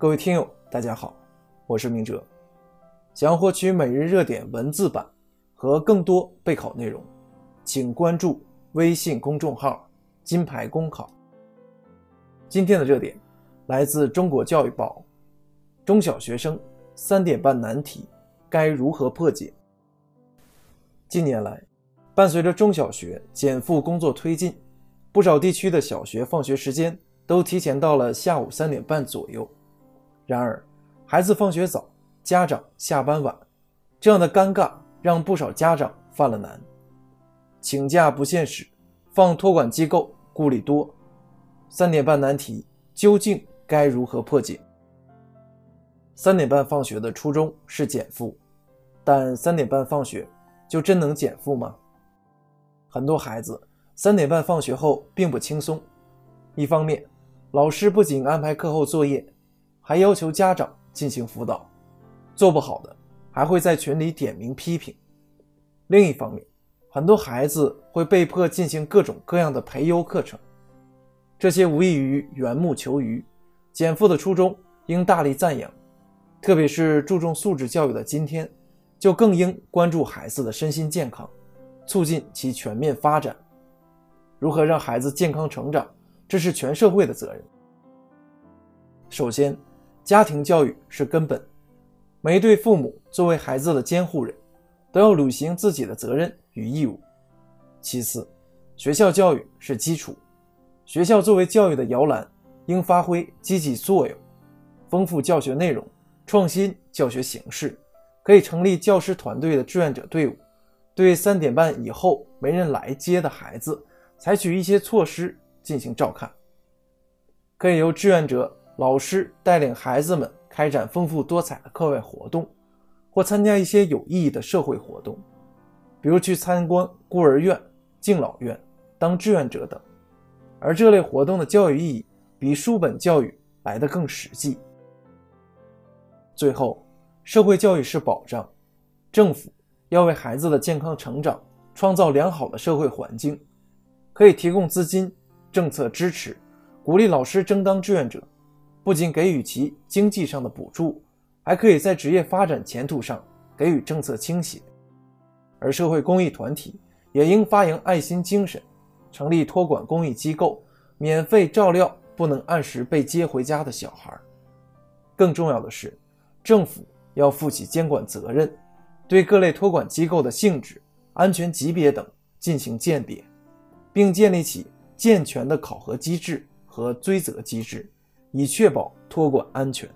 各位听友，大家好，我是明哲。想要获取每日热点文字版和更多备考内容，请关注微信公众号“金牌公考”。今天的热点来自《中国教育报》，中小学生三点半难题该如何破解？近年来，伴随着中小学减负工作推进，不少地区的小学放学时间都提前到了下午三点半左右。然而，孩子放学早，家长下班晚，这样的尴尬让不少家长犯了难。请假不现实，放托管机构顾虑多。三点半难题究竟该如何破解？三点半放学的初衷是减负，但三点半放学就真能减负吗？很多孩子三点半放学后并不轻松，一方面，老师不仅安排课后作业。还要求家长进行辅导，做不好的还会在群里点名批评。另一方面，很多孩子会被迫进行各种各样的培优课程，这些无异于缘木求鱼。减负的初衷应大力赞扬，特别是注重素质教育的今天，就更应关注孩子的身心健康，促进其全面发展。如何让孩子健康成长，这是全社会的责任。首先。家庭教育是根本，每一对父母作为孩子的监护人，都要履行自己的责任与义务。其次，学校教育是基础，学校作为教育的摇篮，应发挥积极作用，丰富教学内容，创新教学形式，可以成立教师团队的志愿者队伍，对三点半以后没人来接的孩子，采取一些措施进行照看，可以由志愿者。老师带领孩子们开展丰富多彩的课外活动，或参加一些有意义的社会活动，比如去参观孤儿院、敬老院、当志愿者等。而这类活动的教育意义比书本教育来得更实际。最后，社会教育是保障，政府要为孩子的健康成长创造良好的社会环境，可以提供资金、政策支持，鼓励老师争当志愿者。不仅给予其经济上的补助，还可以在职业发展前途上给予政策倾斜。而社会公益团体也应发扬爱心精神，成立托管公益机构，免费照料不能按时被接回家的小孩。更重要的是，政府要负起监管责任，对各类托管机构的性质、安全级别等进行鉴别，并建立起健全的考核机制和追责机制。以确保托管安全。